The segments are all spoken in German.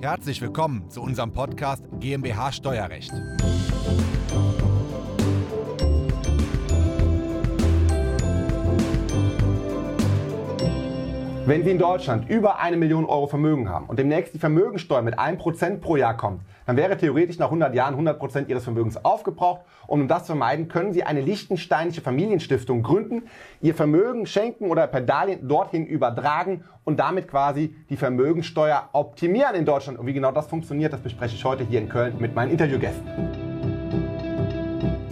Herzlich willkommen zu unserem Podcast GmbH Steuerrecht. Wenn Sie in Deutschland über eine Million Euro Vermögen haben und demnächst die Vermögensteuer mit 1% pro Jahr kommt, dann wäre theoretisch nach 100 Jahren 100% Ihres Vermögens aufgebraucht. Und um das zu vermeiden, können Sie eine lichtensteinische Familienstiftung gründen, Ihr Vermögen schenken oder per Darlehen dorthin übertragen und damit quasi die Vermögensteuer optimieren in Deutschland. Und wie genau das funktioniert, das bespreche ich heute hier in Köln mit meinen Interviewgästen.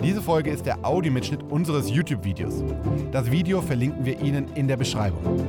Diese Folge ist der Audiomitschnitt unseres YouTube-Videos. Das Video verlinken wir Ihnen in der Beschreibung.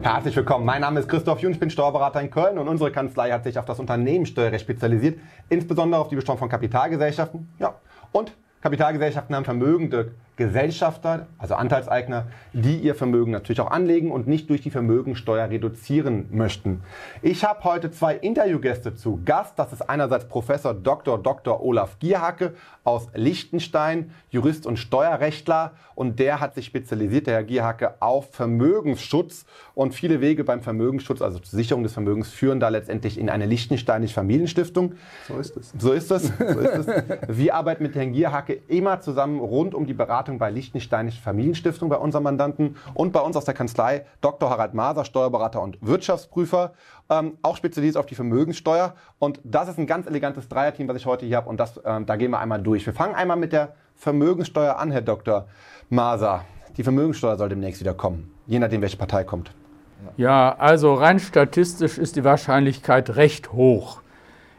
Herzlich willkommen. Mein Name ist Christoph Jung, ich bin Steuerberater in Köln und unsere Kanzlei hat sich auf das Unternehmenssteuerrecht spezialisiert, insbesondere auf die Besteuerung von Kapitalgesellschaften ja, und Kapitalgesellschaften haben vermögende Gesellschafter, also Anteilseigner, die ihr Vermögen natürlich auch anlegen und nicht durch die Vermögensteuer reduzieren möchten. Ich habe heute zwei Interviewgäste zu Gast. Das ist einerseits Professor Dr. Dr. Olaf Gierhacke aus Liechtenstein, Jurist und Steuerrechtler. Und der hat sich spezialisiert, der Herr Gierhacke, auf Vermögensschutz. Und viele Wege beim Vermögensschutz, also zur Sicherung des Vermögens, führen da letztendlich in eine liechtensteinische Familienstiftung. So ist es. So ist es. So ist es. Wir arbeiten mit Herrn Gierhacke immer zusammen rund um die Beratung bei Liechtensteinische Familienstiftung bei unserem Mandanten und bei uns aus der Kanzlei Dr. Harald Maser, Steuerberater und Wirtschaftsprüfer, ähm, auch spezialisiert auf die Vermögenssteuer. Und das ist ein ganz elegantes Dreierteam, was ich heute hier habe und das, ähm, da gehen wir einmal durch. Wir fangen einmal mit der Vermögenssteuer an, Herr Dr. Maser. Die Vermögenssteuer soll demnächst wieder kommen, je nachdem, welche Partei kommt. Ja, also rein statistisch ist die Wahrscheinlichkeit recht hoch.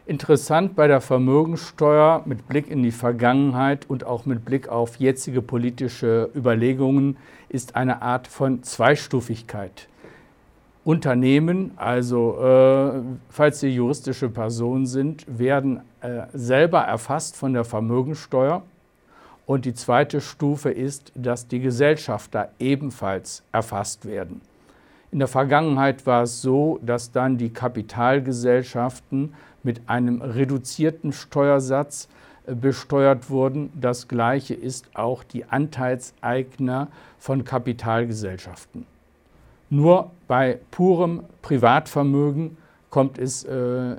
Interessant bei der Vermögensteuer mit Blick in die Vergangenheit und auch mit Blick auf jetzige politische Überlegungen ist eine Art von Zweistufigkeit. Unternehmen, also äh, falls sie juristische Personen sind, werden äh, selber erfasst von der Vermögensteuer. Und die zweite Stufe ist, dass die Gesellschafter ebenfalls erfasst werden. In der Vergangenheit war es so, dass dann die Kapitalgesellschaften mit einem reduzierten Steuersatz äh, besteuert wurden. Das gleiche ist auch die Anteilseigner von Kapitalgesellschaften. Nur bei purem Privatvermögen kommt es äh,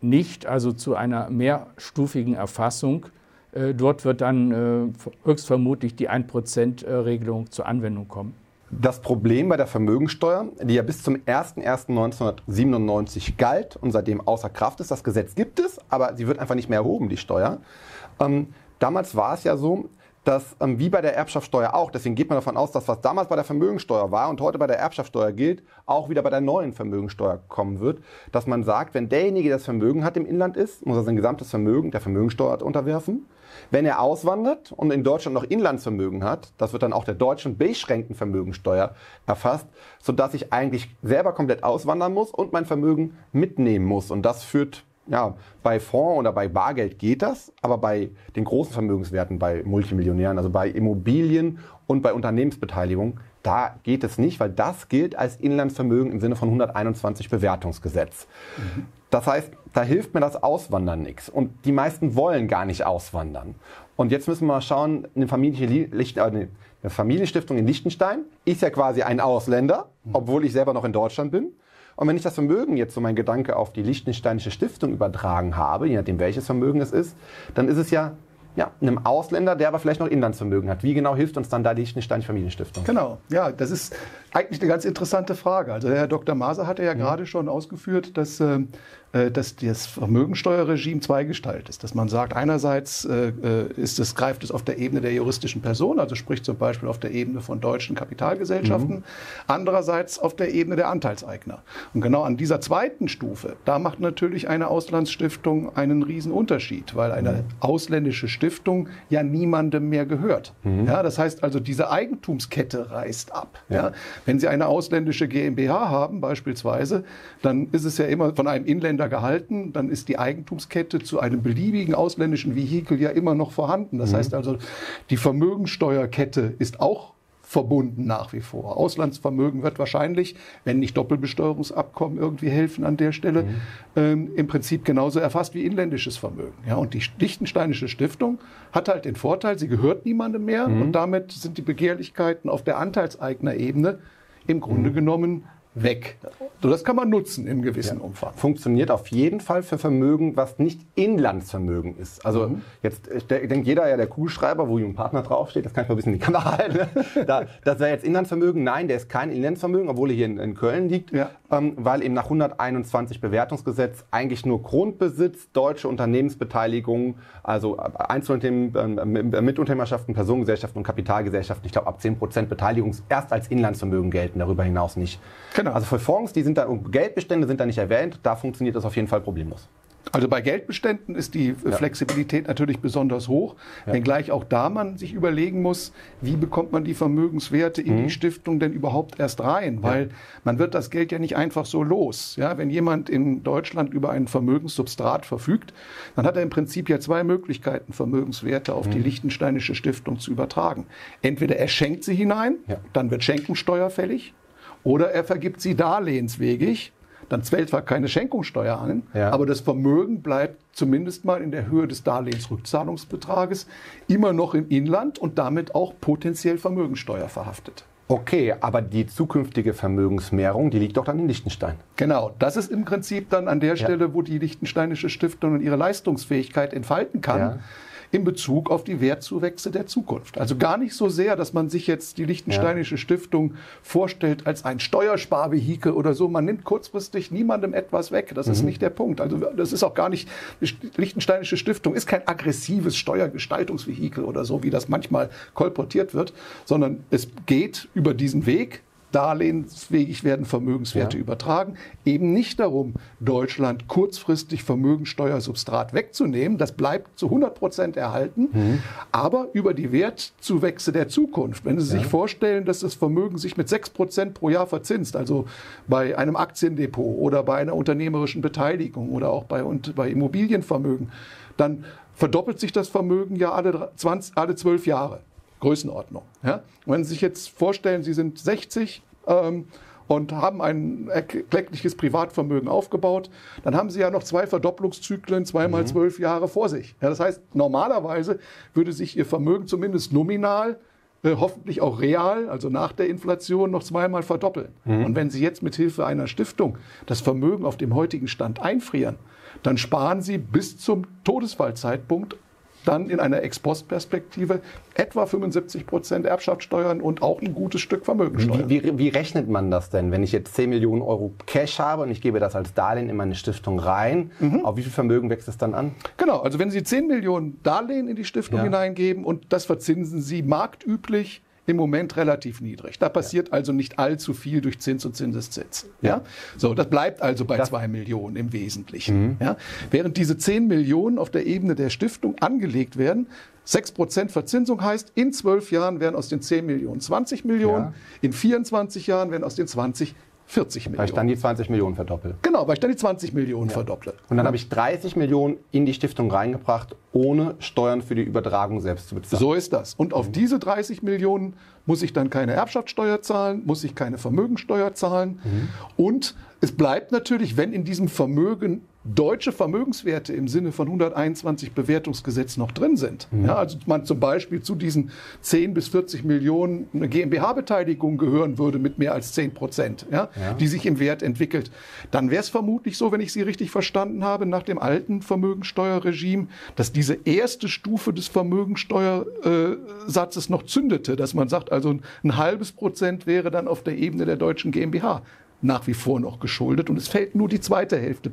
nicht, also zu einer mehrstufigen Erfassung. Äh, dort wird dann äh, höchstvermutlich die 1%-Regelung zur Anwendung kommen. Das Problem bei der Vermögensteuer, die ja bis zum 01.01.1997 galt und seitdem außer Kraft ist, das Gesetz gibt es, aber sie wird einfach nicht mehr erhoben, die Steuer. Ähm, damals war es ja so, dass ähm, wie bei der Erbschaftssteuer auch, deswegen geht man davon aus, dass was damals bei der Vermögensteuer war und heute bei der Erbschaftssteuer gilt, auch wieder bei der neuen Vermögensteuer kommen wird, dass man sagt, wenn derjenige, der das Vermögen hat im Inland ist, muss er sein gesamtes Vermögen der Vermögensteuer unterwerfen. Wenn er auswandert und in Deutschland noch Inlandsvermögen hat, das wird dann auch der deutschen beschränkten Vermögensteuer erfasst, sodass ich eigentlich selber komplett auswandern muss und mein Vermögen mitnehmen muss. Und das führt ja, bei Fonds oder bei Bargeld geht das, aber bei den großen Vermögenswerten, bei Multimillionären, also bei Immobilien und bei Unternehmensbeteiligung, da geht es nicht, weil das gilt als Inlandsvermögen im Sinne von 121 Bewertungsgesetz. Mhm. Das heißt, da hilft mir das Auswandern nichts. Und die meisten wollen gar nicht auswandern. Und jetzt müssen wir mal schauen, eine, Familie, äh, eine Familienstiftung in Liechtenstein ist ja quasi ein Ausländer, obwohl ich selber noch in Deutschland bin. Und wenn ich das Vermögen jetzt so mein Gedanke auf die Liechtensteinische Stiftung übertragen habe, je nachdem welches Vermögen es ist, dann ist es ja ja, einem Ausländer, der aber vielleicht noch Inlandsvermögen hat. Wie genau hilft uns dann da die Liechtensteinische Familienstiftung? Genau, ja, das ist eigentlich eine ganz interessante Frage. Also Herr Dr. Maser hatte ja, ja. gerade schon ausgeführt, dass äh, dass das Vermögensteuerregime zweigestaltet ist. Dass man sagt, einerseits äh, äh, ist es, greift es auf der Ebene der juristischen Person, also sprich zum Beispiel auf der Ebene von deutschen Kapitalgesellschaften, mhm. andererseits auf der Ebene der Anteilseigner. Und genau an dieser zweiten Stufe, da macht natürlich eine Auslandsstiftung einen riesen Unterschied, weil eine mhm. ausländische Stiftung ja niemandem mehr gehört. Mhm. Ja, das heißt also, diese Eigentumskette reißt ab. Ja. ja. Wenn Sie eine ausländische GmbH haben beispielsweise, dann ist es ja immer von einem Inländer Gehalten, dann ist die Eigentumskette zu einem beliebigen ausländischen Vehikel ja immer noch vorhanden. Das mhm. heißt also, die Vermögenssteuerkette ist auch verbunden nach wie vor. Auslandsvermögen wird wahrscheinlich, wenn nicht Doppelbesteuerungsabkommen irgendwie helfen an der Stelle, mhm. ähm, im Prinzip genauso erfasst wie inländisches Vermögen. Ja, und die Liechtensteinische Stiftung hat halt den Vorteil, sie gehört niemandem mehr mhm. und damit sind die Begehrlichkeiten auf der Anteilseignerebene im Grunde mhm. genommen weg. So, das kann man nutzen in gewissem Ja. Umfang. Funktioniert auf jeden Fall für Vermögen, was nicht Inlandsvermögen ist. Also jetzt äh, de- denkt jeder ja, der Kugelschreiber, wo Jung Partner draufsteht, das kann ich mal ein bisschen in die Kamera halten. ne? da, das wäre jetzt Inlandsvermögen. Nein, der ist kein Inlandsvermögen, obwohl er hier in, in Köln liegt, Ja. ähm, weil eben nach 121 Bewertungsgesetz eigentlich nur Grundbesitz, deutsche Unternehmensbeteiligung, also Einzelunternehmen, ähm, Mitunternehmerschaften, Personengesellschaften und Kapitalgesellschaften, ich glaube ab 10% Beteiligung erst als Inlandsvermögen gelten, darüber hinaus nicht. Genau. Also für Fonds, die sind da, und Geldbestände sind da nicht erwähnt, da funktioniert das auf jeden Fall problemlos. Also bei Geldbeständen ist die äh, Flexibilität natürlich besonders hoch, wenngleich auch da man sich überlegen muss, wie bekommt man die Vermögenswerte in die Stiftung denn überhaupt erst rein, weil man wird das Geld ja nicht einfach so los. Ja, wenn jemand in Deutschland über ein Vermögenssubstrat verfügt, dann hat er im Prinzip ja zwei Möglichkeiten, Vermögenswerte auf die Liechtensteinische Stiftung zu übertragen. Entweder er schenkt sie hinein, Ja. dann wird Schenkensteuer fällig, oder er vergibt sie darlehenswegig, dann fällt zwar keine Schenkungssteuer an, Ja. aber das Vermögen bleibt zumindest mal in der Höhe des Darlehensrückzahlungsbetrages immer noch im Inland und damit auch potenziell Vermögensteuer verhaftet. Okay, aber die zukünftige Vermögensmehrung, die liegt doch dann in Liechtenstein. Genau, das ist im Prinzip dann an der Stelle, wo die Liechtensteinische Stiftung ihre Leistungsfähigkeit entfalten kann. Ja. In Bezug auf die Wertzuwächse der Zukunft. Also gar nicht so sehr, dass man sich jetzt die Liechtensteinische Stiftung vorstellt als ein Steuersparvehikel oder so. Man nimmt kurzfristig niemandem etwas weg. Das ist nicht der Punkt. Also das ist auch gar nicht, die Liechtensteinische Stiftung ist kein aggressives Steuergestaltungsvehikel oder so, wie das manchmal kolportiert wird, sondern es geht über diesen Weg, darlehensfähig werden Vermögenswerte Ja. übertragen. Eben nicht darum, Deutschland kurzfristig Vermögensteuersubstrat wegzunehmen. Das bleibt zu 100 Prozent erhalten. Aber über die Wertzuwächse der Zukunft, wenn Sie sich vorstellen, dass das Vermögen sich mit 6 Prozent pro Jahr verzinst, also bei einem Aktiendepot oder bei einer unternehmerischen Beteiligung oder auch bei, und bei Immobilienvermögen, dann verdoppelt sich das Vermögen ja alle, dr- 20, alle 12 Jahre. Größenordnung. Ja? Wenn Sie sich jetzt vorstellen, Sie sind 60 ähm, und haben ein erkleckliches Privatvermögen aufgebaut, dann haben Sie ja noch zwei Verdopplungszyklen, zweimal zwölf Jahre vor sich. Ja, das heißt, normalerweise würde sich Ihr Vermögen zumindest nominal äh, hoffentlich auch real, also nach der Inflation, noch zweimal verdoppeln. Und wenn Sie jetzt mit Hilfe einer Stiftung das Vermögen auf dem heutigen Stand einfrieren, dann sparen Sie bis zum Todesfallzeitpunkt dann in einer Ex-Post-Perspektive etwa 75 Prozent Erbschaftssteuern und auch ein gutes Stück Vermögensteuer. Wie, wie, wie rechnet man das denn, wenn ich jetzt 10 Millionen Euro Cash habe und ich gebe das als Darlehen in meine Stiftung rein? Auf wie viel Vermögen wächst es dann an? Genau, also wenn Sie 10 Millionen Darlehen in die Stiftung Ja. hineingeben und das verzinsen Sie marktüblich im Moment relativ niedrig. Da passiert also nicht allzu viel durch Zins und Zinseszins. Ja. So, das bleibt also bei Das- 2 Millionen im Wesentlichen. Ja. Während diese 10 Millionen auf der Ebene der Stiftung angelegt werden, 6% Verzinsung heißt, in 12 Jahren werden aus den 10 Millionen 20 Millionen, Ja. in 24 Jahren werden aus den 20 40 Weil ich Millionen. dann die 20 Millionen verdoppel. genau, weil ich dann die 20 Millionen verdopple. Und dann habe ich 30 Millionen in die Stiftung reingebracht, ohne Steuern für die Übertragung selbst zu bezahlen. So ist das. Und auf diese 30 Millionen muss ich dann keine Erbschaftssteuer zahlen, muss ich keine Vermögensteuer zahlen. Und es bleibt natürlich, wenn in diesem Vermögen deutsche Vermögenswerte im Sinne von 121 Bewertungsgesetz noch drin sind. Ja, also man zum Beispiel zu diesen 10 bis 40 Millionen eine GmbH-Beteiligung gehören würde mit mehr als 10 Prozent, ja, Ja. die sich im Wert entwickelt, dann wäre es vermutlich so, wenn ich Sie richtig verstanden habe, nach dem alten Vermögensteuerregime, dass diese erste Stufe des Vermögensteuersatzes noch zündete, dass man sagt, also ein halbes Prozent wäre dann auf der Ebene der deutschen GmbH nach wie vor noch geschuldet und es fällt nur die zweite Hälfte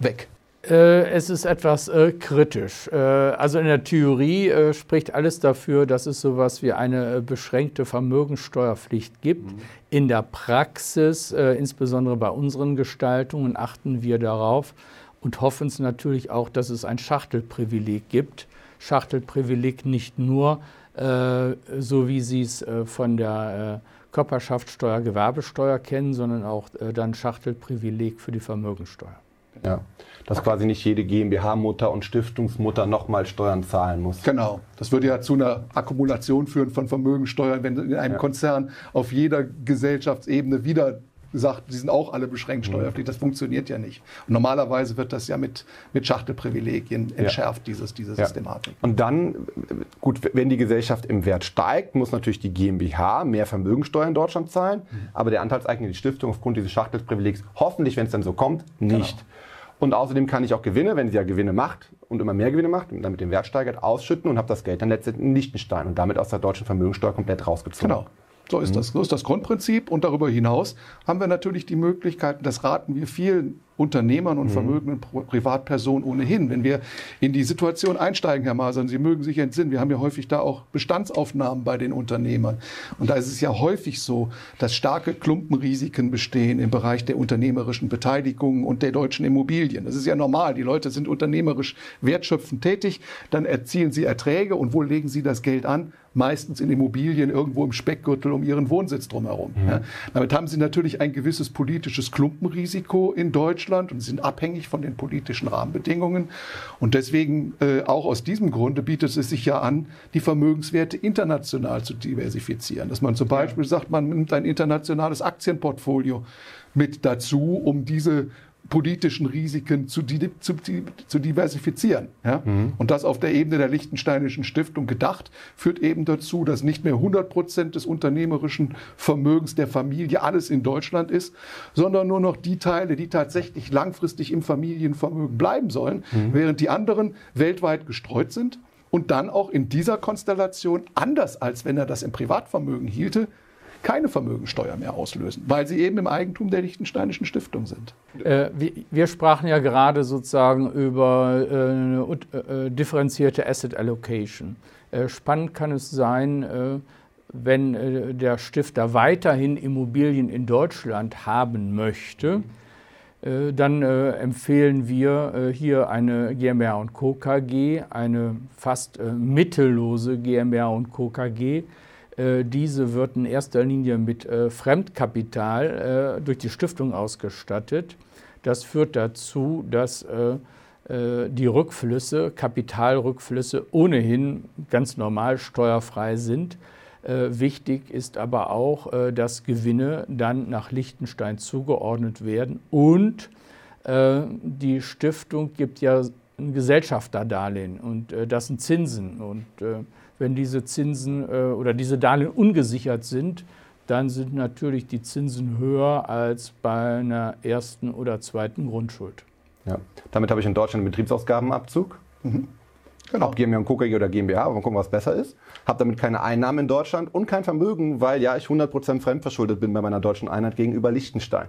weg. Äh, es ist etwas äh, kritisch. Äh, also in der Theorie äh, spricht alles dafür, dass es sowas wie eine äh, beschränkte Vermögensteuerpflicht gibt. In der Praxis, äh, insbesondere bei unseren Gestaltungen, achten wir darauf und hoffen es natürlich auch, dass es ein Schachtelprivileg gibt. Schachtelprivileg nicht nur, so wie Sie es von der Körperschaftssteuer, Gewerbesteuer kennen, sondern auch äh, dann Schachtelprivileg für die Vermögensteuer. Ja. Dass quasi nicht jede GmbH-Mutter und Stiftungsmutter nochmal Steuern zahlen muss. Genau. Das würde ja zu einer Akkumulation führen von Vermögensteuern, wenn in einem Ja. Konzern auf jeder Gesellschaftsebene wieder sagt, die sind auch alle beschränkt steuerpflichtig. Das funktioniert ja nicht. Und normalerweise wird das ja mit, mit Schachtelprivilegien entschärft, ja. dieses, diese ja. Systematik. Und dann, gut, wenn die Gesellschaft im Wert steigt, muss natürlich die GmbH mehr Vermögensteuer in Deutschland zahlen, mhm. aber der Anteilseigner, die Stiftung, aufgrund dieses Schachtelprivilegs, hoffentlich, wenn es dann so kommt, nicht. Genau. Und außerdem kann ich auch Gewinne, wenn sie ja Gewinne macht und immer mehr Gewinne macht und damit den Wert steigert, ausschütten und habe das Geld dann letztendlich in Liechtenstein und damit aus der deutschen Vermögensteuer komplett rausgezogen. Genau. So ist, mhm. das. so ist das Grundprinzip. Und darüber hinaus haben wir natürlich die Möglichkeiten, das raten wir vielen Unternehmern und mhm. vermögenden Privatpersonen ohnehin. Wenn wir in die Situation einsteigen, Herr Masern, Sie mögen sich entsinnen, wir haben ja häufig da auch Bestandsaufnahmen bei den Unternehmern. Und da ist es ja häufig so, dass starke Klumpenrisiken bestehen im Bereich der unternehmerischen Beteiligung und der deutschen Immobilien. Das ist ja normal. Die Leute sind unternehmerisch wertschöpfend tätig, dann erzielen sie Erträge und wo legen sie das Geld an? meistens in Immobilien irgendwo im Speckgürtel um ihren Wohnsitz drumherum. Mhm. Ja. Damit haben sie natürlich ein gewisses politisches Klumpenrisiko in Deutschland und sind abhängig von den politischen Rahmenbedingungen. Und deswegen, äh, auch aus diesem Grunde, bietet es sich ja an, die Vermögenswerte international zu diversifizieren. Dass man zum Beispiel sagt, man nimmt ein internationales Aktienportfolio mit dazu, um diese politischen Risiken zu, zu, zu diversifizieren. Ja? Mhm. Und das auf der Ebene der Liechtensteinischen Stiftung gedacht, führt eben dazu, dass nicht mehr 100 Prozent des unternehmerischen Vermögens der Familie alles in Deutschland ist, sondern nur noch die Teile, die tatsächlich langfristig im Familienvermögen bleiben sollen, mhm. während die anderen weltweit gestreut sind und dann auch in dieser Konstellation, anders als wenn er das im Privatvermögen hielte, keine Vermögensteuer mehr auslösen, weil sie eben im Eigentum der Liechtensteinischen Stiftung sind. Äh, wir, wir, sprachen ja gerade sozusagen über äh, eine äh, differenzierte Asset Allocation. Äh, spannend kann es sein, äh, wenn äh, der Stifter weiterhin Immobilien in Deutschland haben möchte. Dann empfehlen wir hier eine GmbH und Co. KG, eine fast mittellose GmbH und Co. KG, äh, diese wird in erster Linie mit äh, Fremdkapital äh, durch die Stiftung ausgestattet. Das führt dazu, dass die Rückflüsse, Kapitalrückflüsse ohnehin ganz normal steuerfrei sind. Wichtig ist aber auch, dass Gewinne dann nach Liechtenstein zugeordnet werden und die Stiftung gibt ja ein Gesellschafterdarlehen und das sind Zinsen und wenn diese Zinsen äh, oder diese Darlehen ungesichert sind, dann sind natürlich die Zinsen höher als bei einer ersten oder zweiten Grundschuld. Ja. Damit habe ich in Deutschland einen Betriebsausgabenabzug. Mhm. Genau. Ob GmbH und Co. oder GmbH, aber mal gucken, was besser ist. Habe damit keine Einnahmen in Deutschland und kein Vermögen, weil ja ich 100% fremdverschuldet bin bei meiner deutschen Einheit gegenüber Liechtenstein.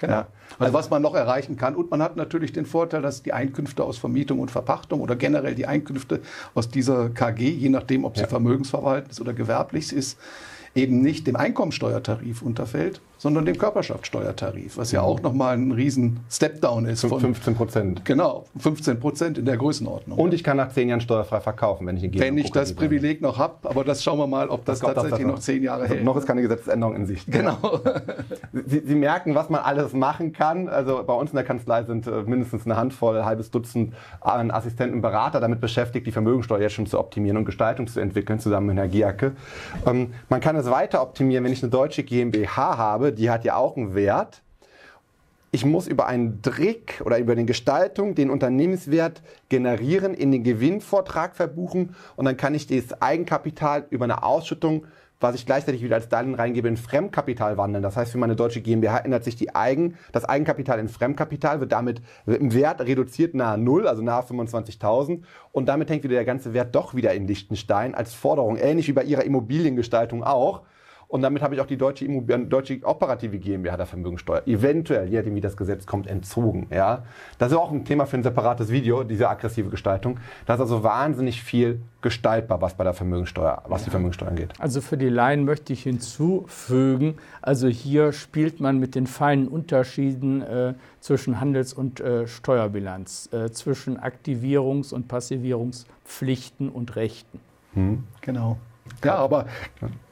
Genau. Ja. Also was man noch erreichen kann. Und man hat natürlich den Vorteil, dass die Einkünfte aus Vermietung und Verpachtung oder generell die Einkünfte aus dieser KG, je nachdem, ob sie ja. vermögensverwaltend ist oder gewerblich ist, eben nicht dem Einkommensteuertarif unterfällt, sondern dem Körperschaftssteuertarif, was ja auch nochmal ein riesen Stepdown ist. Von 15 Prozent. Genau, 15 Prozent in der Größenordnung. Und ich kann nach zehn Jahren steuerfrei verkaufen, wenn ich in Wenn ich das Privileg noch habe, aber das schauen wir mal, ob das, das tatsächlich noch zehn Jahre also hält. Noch ist keine Gesetzesänderung in Sicht. Genau. Sie, Sie, merken, was man alles machen kann. Also bei uns in der Kanzlei sind äh, mindestens eine Handvoll, ein halbes Dutzend äh, Assistenten Berater damit beschäftigt, die Vermögensteuer jetzt schon zu optimieren und Gestaltung zu entwickeln, zusammen mit Herrn Giacke. Ähm, man kann es weiter optimieren, wenn ich eine deutsche GmbH habe, die hat ja auch einen Wert. Ich muss über einen Trick oder über die Gestaltung den Unternehmenswert generieren, in den Gewinnvortrag verbuchen und dann kann ich das Eigenkapital über eine Ausschüttung, was ich gleichzeitig wieder als Darlehen reingebe, in Fremdkapital wandeln. Das heißt, für meine deutsche GmbH ändert sich die Eigen, das Eigenkapital in Fremdkapital, wird damit im Wert reduziert nahe Null, also nahe 25.000 und damit hängt wieder der ganze Wert doch wieder in Liechtenstein als Forderung, ähnlich wie bei ihrer Immobiliengestaltung auch. Und damit habe ich auch die deutsche, Immobilien, deutsche operative GmbH der Vermögensteuer eventuell, je nachdem wie das Gesetz kommt, entzogen. Ja? Das ist auch ein Thema für ein separates Video, diese aggressive Gestaltung. Da ist also wahnsinnig viel gestaltbar, was bei der Vermögensteuer, was die Vermögensteuer angeht. Also für die Laien möchte ich hinzufügen, also hier spielt man mit den feinen Unterschieden äh, zwischen Handels- und äh, Steuerbilanz, äh, zwischen Aktivierungs- und Passivierungspflichten und Rechten. Hm. Genau. Ja, aber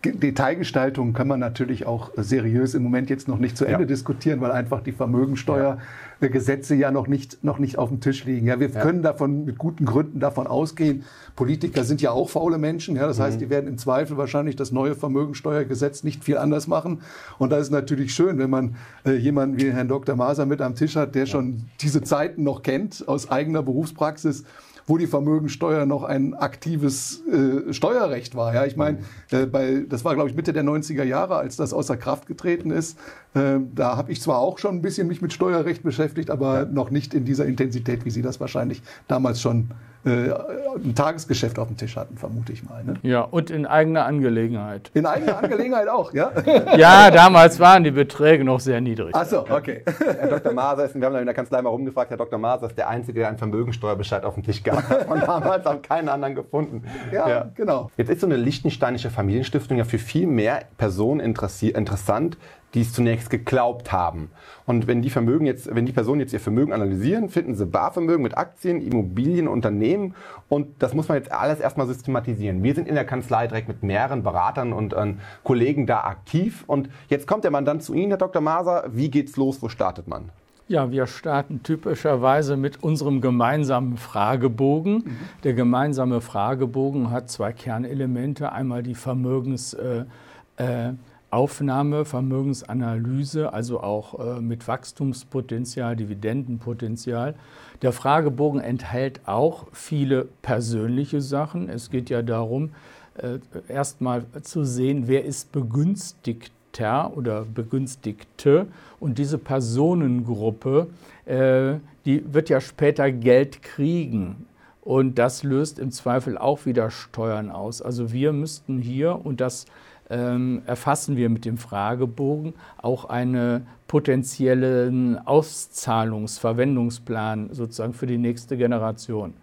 Detailgestaltung kann man natürlich auch seriös im Moment jetzt noch nicht zu Ende ja. diskutieren, weil einfach die Vermögensteuergesetze ja. ja noch nicht, noch nicht auf dem Tisch liegen. Ja, wir ja. können davon mit guten Gründen davon ausgehen. Politiker sind ja auch faule Menschen. Ja, das mhm. heißt, die werden im Zweifel wahrscheinlich das neue Vermögensteuergesetz nicht viel anders machen. Und da ist natürlich schön, wenn man äh, jemanden wie Herrn Dr. Maser mit am Tisch hat, der schon diese Zeiten noch kennt aus eigener Berufspraxis wo die Vermögensteuer noch ein aktives äh, Steuerrecht war. Ja, ich meine, äh, bei, das war, glaube ich, Mitte der 90er Jahre, als das außer Kraft getreten ist. Äh, da habe ich zwar auch schon ein bisschen mich mit Steuerrecht beschäftigt, aber noch nicht in dieser Intensität, wie Sie das wahrscheinlich damals schon ein Tagesgeschäft auf dem Tisch hatten, vermute ich mal. Ne? Ja, und in eigener Angelegenheit. In eigener Angelegenheit auch, ja? ja, damals waren die Beträge noch sehr niedrig. Ach so, okay. Herr Dr. Maser ist, wir haben in der Kanzlei mal rumgefragt, Herr Dr. Maser ist der Einzige, der einen Vermögensteuerbescheid auf dem Tisch gehabt hat. Von damals haben keinen anderen gefunden. Ja, ja, genau. Jetzt ist so eine lichtensteinische Familienstiftung ja für viel mehr Personen interessant, die es zunächst geglaubt haben. Und wenn die Vermögen jetzt, wenn die Personen jetzt ihr Vermögen analysieren, finden sie Barvermögen mit Aktien, Immobilien, Unternehmen und das muss man jetzt alles erstmal systematisieren. Wir sind in der Kanzlei direkt mit mehreren Beratern und äh, Kollegen da aktiv und jetzt kommt der Mandant zu Ihnen, Herr Dr. Maser. Wie geht's los? Wo startet man? Ja, wir starten typischerweise mit unserem gemeinsamen Fragebogen. Mhm. Der gemeinsame Fragebogen hat zwei Kernelemente. Einmal die Vermögens äh, äh, Aufnahme, Vermögensanalyse, also auch äh, mit Wachstumspotenzial, Dividendenpotenzial. Der Fragebogen enthält auch viele persönliche Sachen. Es geht ja darum, äh, erstmal zu sehen, wer ist Begünstigter oder Begünstigte. Und diese Personengruppe, äh, die wird ja später Geld kriegen. Und das löst im Zweifel auch wieder Steuern aus. Also wir müssten hier, und das ähm, erfassen wir mit dem Fragebogen auch einen potenziellen Auszahlungsverwendungsplan sozusagen für die nächste Generation.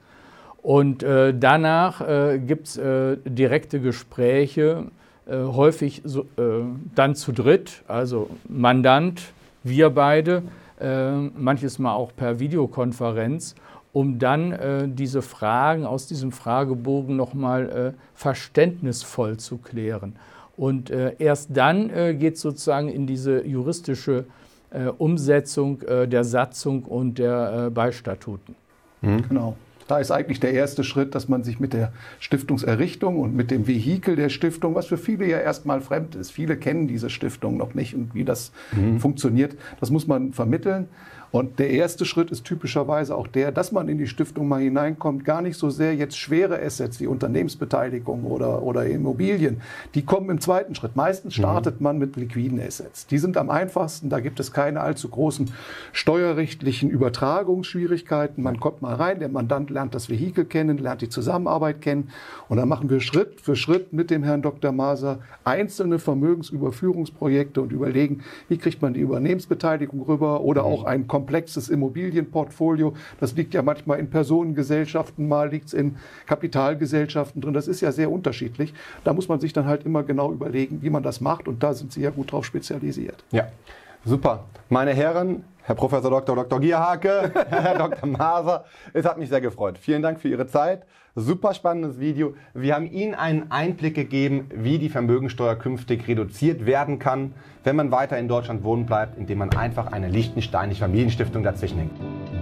Und äh, danach äh, gibt es äh, direkte Gespräche, äh, häufig so, äh, dann zu dritt, also Mandant, wir beide, äh, manches Mal auch per Videokonferenz, um dann diese Fragen aus diesem Fragebogen nochmal verständnisvoll zu klären. Und äh, erst dann äh, geht es sozusagen in diese juristische äh, Umsetzung äh, der Satzung und der äh, Beistatuten. Mhm. Genau. Da ist eigentlich der erste Schritt, dass man sich mit der Stiftungserrichtung und mit dem Vehikel der Stiftung, was für viele ja erstmal fremd ist, viele kennen diese Stiftung noch nicht und wie das mhm. funktioniert, das muss man vermitteln. Und der erste Schritt ist typischerweise auch der, dass man in die Stiftung mal hineinkommt, gar nicht so sehr jetzt schwere Assets wie Unternehmensbeteiligung oder, oder Immobilien. Die kommen im zweiten Schritt. Meistens mhm. startet man mit liquiden Assets. Die sind am einfachsten, da gibt es keine allzu großen steuerrechtlichen Übertragungsschwierigkeiten. Man kommt mal rein, der Mandant lernt das Vehikel kennen, lernt die Zusammenarbeit kennen und dann machen wir Schritt für Schritt mit dem Herrn Dr. Maser einzelne Vermögensüberführungsprojekte und überlegen, wie kriegt man die Übernehmensbeteiligung rüber oder mhm. auch ein komplexes Immobilienportfolio. Das liegt ja manchmal in Personengesellschaften, mal liegt es in Kapitalgesellschaften drin. Das ist ja sehr unterschiedlich. Da muss man sich dann halt immer genau überlegen, wie man das macht. Und da sind Sie ja gut drauf spezialisiert. Ja, super. Meine Herren, Herr Professor Dr. Dr. Gierhake, Herr Dr. Maser, es hat mich sehr gefreut. Vielen Dank für Ihre Zeit. Super spannendes Video. Wir haben Ihnen einen Einblick gegeben, wie die Vermögensteuer künftig reduziert werden kann, wenn man weiter in Deutschland wohnen bleibt, indem man einfach eine lichtensteinische Familienstiftung dazwischen hängt.